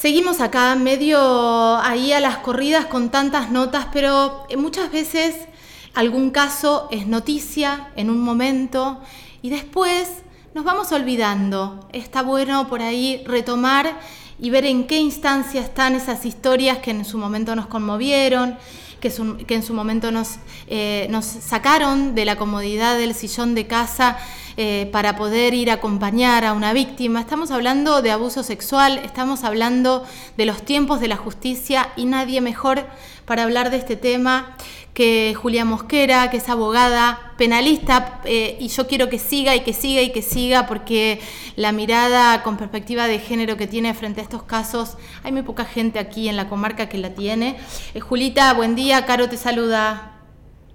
Seguimos acá medio ahí a las corridas con tantas notas, pero muchas veces algún caso es noticia en un momento y después nos vamos olvidando. Está bueno por ahí retomar y ver en qué instancia están esas historias que en su momento nos conmovieron, que, en su momento nos, eh, nos sacaron de la comodidad del sillón de casa eh, para poder ir a acompañar a una víctima. Estamos hablando de abuso sexual, estamos hablando de los tiempos de la justicia y nadie mejor para hablar de este tema que Julia Mosquera, que es abogada penalista, eh, y yo quiero que siga y que siga y que siga, porque la mirada con perspectiva de género que tiene frente a estos casos, hay muy poca gente aquí en la comarca que la tiene. Eh, Julita, buen día, Caro te saluda.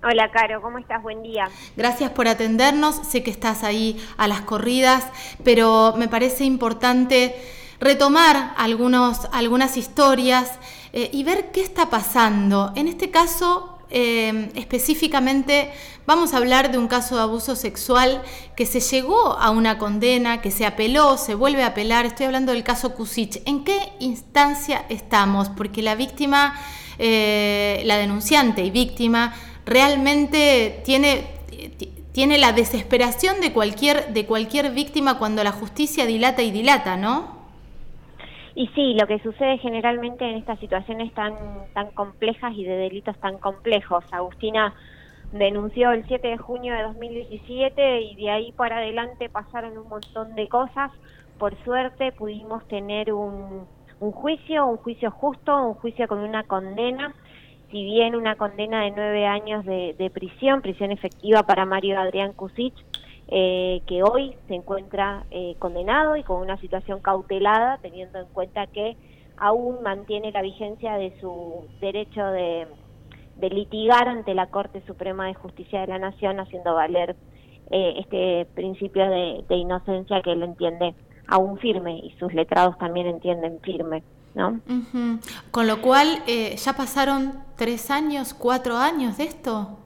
Hola, Caro, ¿cómo estás? Buen día. Gracias por atendernos. Sé que estás ahí a las corridas, pero me parece importante retomar algunos, algunas historias eh, y ver qué está pasando. En este caso, eh, específicamente, vamos a hablar de un caso de abuso sexual que se llegó a una condena, que se apeló, se vuelve a apelar. Estoy hablando del caso Kusich. ¿En qué instancia estamos? Porque la víctima, eh, la denunciante y víctima, realmente tiene, tiene la desesperación de cualquier, de cualquier víctima cuando la justicia dilata y dilata, ¿no? Y sí, lo que sucede generalmente en estas situaciones tan, tan complejas y de delitos tan complejos. Agustina denunció el 7 de junio de 2017 y de ahí para adelante pasaron un montón de cosas. Por suerte pudimos tener un, un juicio, un juicio justo, un juicio con una condena si bien una condena de nueve años de, prisión, prisión efectiva para Mario Adrián Kusic, eh, que hoy se encuentra eh, condenado y con una situación cautelada, teniendo en cuenta que aún mantiene la vigencia de su derecho de, litigar ante la Corte Suprema de Justicia de la Nación, haciendo valer eh, este principio de, inocencia que él entiende aún firme y sus letrados también entienden firme. ¿no? Con lo cual, eh, ¿ya pasaron tres años, cuatro años de esto?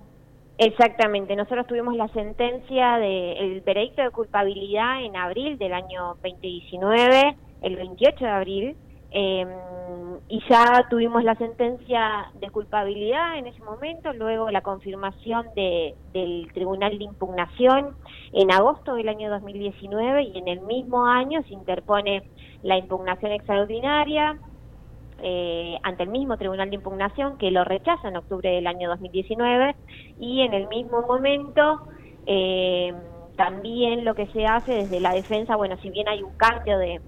Exactamente, nosotros tuvimos la sentencia del veredicto de culpabilidad en abril del año 2019, el 28 de abril, em, y ya tuvimos la sentencia de culpabilidad en ese momento, luego la confirmación de, del Tribunal de Impugnación en agosto del año 2019 y en el mismo año se interpone la impugnación extraordinaria eh, ante el mismo Tribunal de Impugnación que lo rechaza en octubre del año 2019 y en el mismo momento eh, también lo que se hace desde la defensa, bueno, si bien hay un cambio de,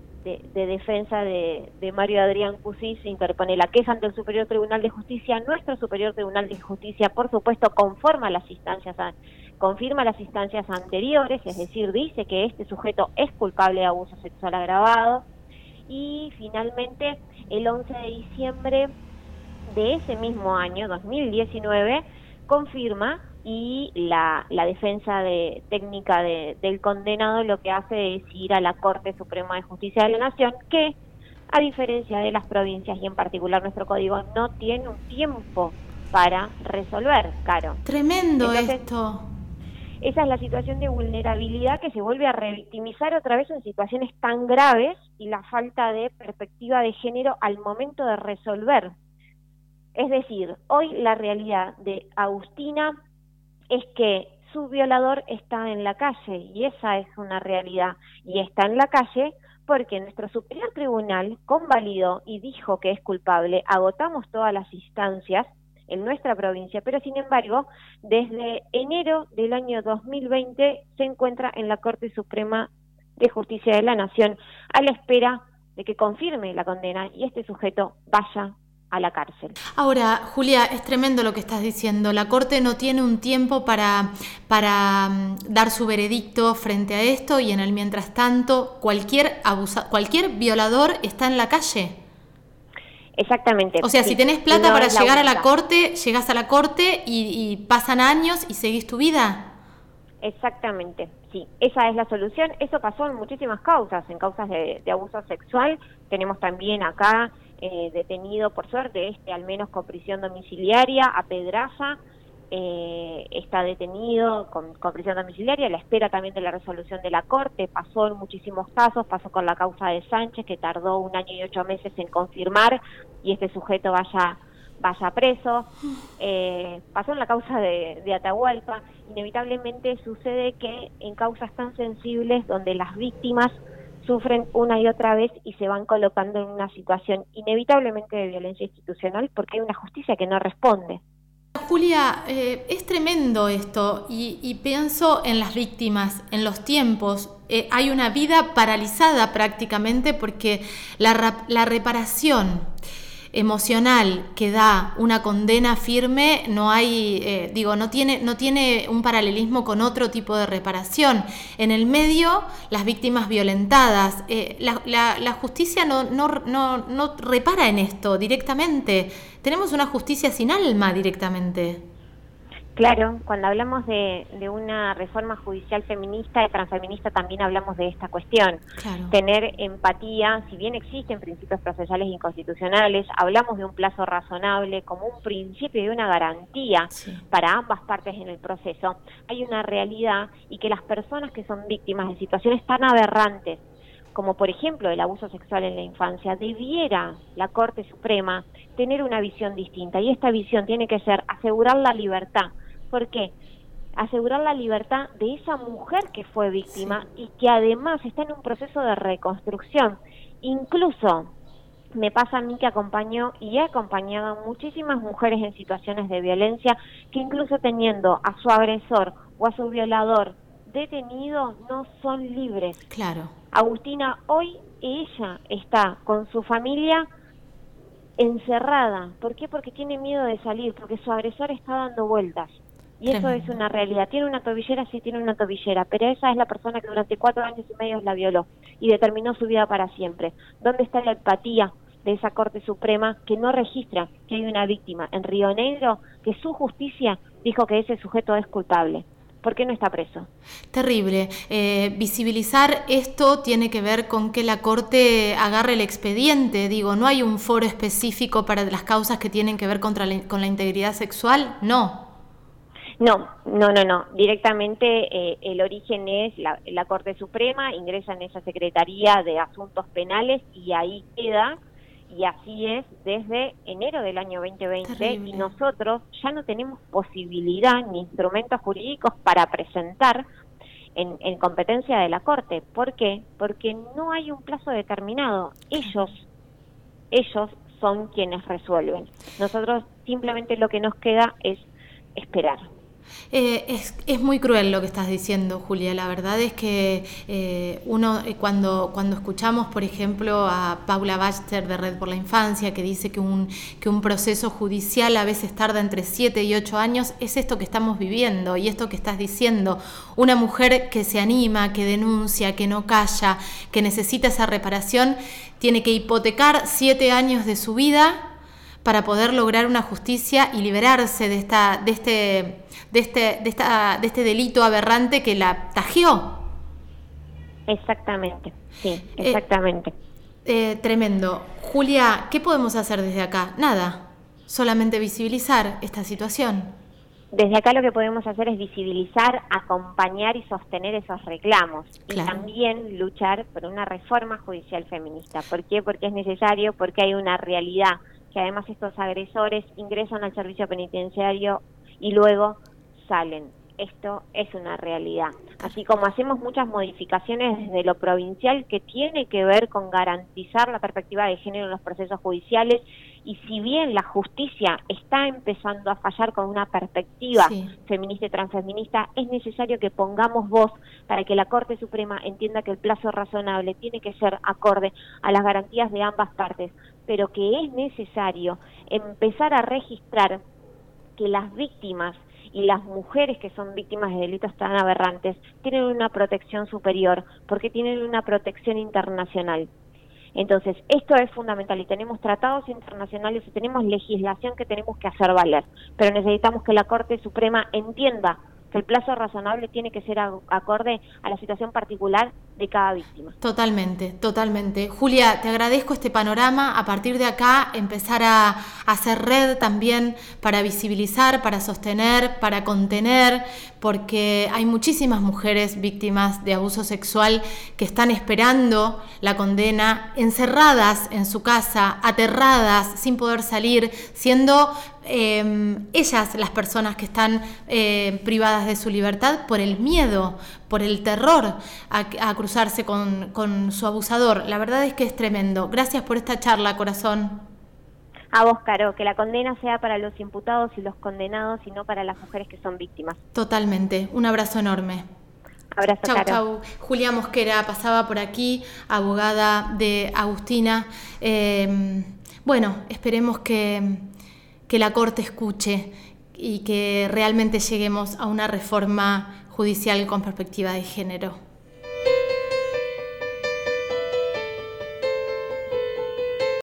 defensa de, Mario Adrián Cusí, se interpone la queja ante el Superior Tribunal de Justicia. Nuestro Superior Tribunal de Justicia, por supuesto, conforma las instancias, confirma las instancias anteriores, es decir, dice que este sujeto es culpable de abuso sexual agravado y finalmente el 11 de diciembre de ese mismo año, 2019, confirma y la, la defensa de, técnica del condenado lo que hace es ir a la Corte Suprema de Justicia de la Nación, que a diferencia de las provincias y en particular nuestro código no tiene un tiempo para resolver, Caro. Tremendo esto. Esa es la situación de vulnerabilidad que se vuelve a revictimizar otra vez en situaciones tan graves y la falta de perspectiva de género al momento de resolver. Es decir, hoy la realidad de Agustina es que su violador está en la calle y esa es una realidad y está en la calle porque nuestro superior tribunal convalidó y dijo que es culpable, agotamos todas las instancias en nuestra provincia, pero sin embargo, desde enero del año 2020 se encuentra en la Corte Suprema de Justicia de la Nación a la espera de que confirme la condena y este sujeto vaya a la cárcel. Ahora, Julia, es tremendo lo que estás diciendo. La Corte no tiene un tiempo para, para mm, dar su veredicto frente a esto y en el mientras tanto, cualquier, abusa cualquier violador está en la calle. Exactamente. O sea, si tenés plata para llegar a la corte, llegas a la corte y, pasan años y seguís tu vida. Exactamente, sí, esa es la solución. Eso pasó en muchísimas causas, en causas de, abuso sexual. Tenemos también acá eh, detenido, por suerte, este al menos con prisión domiciliaria, a Pedraza, eh, está detenido con, con, prisión domiciliaria, la espera también de la resolución de la Corte, pasó en muchísimos casos, pasó con la causa de Sánchez, que tardó un año y ocho meses en confirmar y este sujeto vaya vaya preso, eh, pasó en la causa de, de Atahualpa, inevitablemente sucede que en causas tan sensibles donde las víctimas sufren una y otra vez y se van colocando en una situación inevitablemente de violencia institucional porque hay una justicia que no responde. Julia, eh, es tremendo esto y, pienso en las víctimas, en los tiempos. Eh, hay una vida paralizada prácticamente porque la, la reparación emocional que da una condena firme no hay, eh, digo, no tiene, no tiene un paralelismo con otro tipo de reparación. En el medio, las víctimas violentadas. Eh, la, la, justicia no, no, no, no repara en esto directamente. Tenemos una justicia sin alma directamente. Claro, cuando hablamos de, una reforma judicial feminista y transfeminista también hablamos de esta cuestión. Tener empatía, si bien existen principios procesales inconstitucionales, hablamos de un plazo razonable como un principio y una garantía para ambas partes en el proceso. Hay una realidad y que las personas que son víctimas de situaciones tan aberrantes como por ejemplo el abuso sexual en la infancia, debiera la Corte Suprema tener una visión distinta y esta visión tiene que ser asegurar la libertad ¿Por qué? Asegurar la libertad de esa mujer que fue víctima y que además está en un proceso de reconstrucción. Incluso me pasa a mí que acompañó y he acompañado a muchísimas mujeres en situaciones de violencia que incluso teniendo a su agresor o a su violador detenido no son libres. Claro. Agustina, hoy ella está con su familia encerrada. ¿Por qué? Porque tiene miedo de salir, porque su agresor está dando vueltas. Y eso es una realidad. Tiene una tobillera, sí tiene una tobillera, pero esa es la persona que durante cuatro años y medio la violó y determinó su vida para siempre. ¿Dónde está la empatía de esa Corte Suprema que no registra que hay una víctima en Río Negro, que su justicia dijo que ese sujeto es culpable? ¿Por qué no está preso? Terrible. Eh, visibilizar esto tiene que ver con que la Corte agarre el expediente. Digo, ¿no hay un foro específico para las causas que tienen que ver contra con la integridad sexual? No. No, no, no, no. Directamente eh, el origen es la, Corte Suprema, ingresa en esa Secretaría de Asuntos Penales y ahí queda. Y así es desde enero del año 2020 y nosotros ya no tenemos posibilidad ni instrumentos jurídicos para presentar en, en, competencia de la Corte. ¿Por qué? Porque no hay un plazo determinado. Ellos, ellos son quienes resuelven. Nosotros simplemente lo que nos queda es esperar. Eh, es, muy cruel lo que estás diciendo, Julia. La verdad es que eh, uno, eh, cuando, cuando escuchamos, por ejemplo, a Paula Bachter de Red por la Infancia, que dice que un, que un proceso judicial a veces tarda entre 7 y 8 años, es esto que estamos viviendo y esto que estás diciendo. Una mujer que se anima, que denuncia, que no calla, que necesita esa reparación, tiene que hipotecar 7 años de su vida para poder lograr una justicia y liberarse de, esta, de, este, de, este, de, esta, de este delito aberrante que la tajeó. Exactamente, sí, eh, exactamente. Eh, tremendo. Julia, ¿qué podemos hacer desde acá? Nada, solamente visibilizar esta situación. Desde acá lo que podemos hacer es visibilizar, acompañar y sostener esos reclamos. Y también luchar por una reforma judicial feminista. ¿Por qué? Porque es necesario, porque hay una realidad que además estos agresores ingresan al servicio penitenciario y luego salen. Esto es una realidad. Así como hacemos muchas modificaciones desde lo provincial que tiene que ver con garantizar la perspectiva de género en los procesos judiciales y si bien la justicia está empezando a fallar con una perspectiva feminista y transfeminista, es necesario que pongamos voz para que la Corte Suprema entienda que el plazo razonable tiene que ser acorde a las garantías de ambas partes, pero que es necesario empezar a registrar que las víctimas y las mujeres que son víctimas de delitos tan aberrantes tienen una protección superior porque tienen una protección internacional. Entonces, esto es fundamental y tenemos tratados internacionales y tenemos legislación que tenemos que hacer valer, pero necesitamos que la Corte Suprema entienda que el plazo razonable tiene que ser acorde a la situación particular de cada víctima. Totalmente, totalmente. Julia, te agradezco este panorama. A partir de acá, empezar a, hacer red también para visibilizar, para sostener, para contener, porque hay muchísimas mujeres víctimas de abuso sexual que están esperando la condena, encerradas en su casa, aterradas, sin poder salir, siendo em, ellas las personas que están eh, privadas de su libertad por el miedo, por el terror a, cruzarse con, su abusador. La verdad es que es tremendo. Gracias por esta charla, corazón. A vos, Caro, que la condena sea para los imputados y los condenados y no para las mujeres que son víctimas. Totalmente. Un abrazo enorme. Abrazo, chau, Chau. Julia Mosquera pasaba por aquí, abogada de Agustina. Em, bueno, esperemos que, que la Corte escuche y que realmente lleguemos a una reforma judicial con perspectiva de género.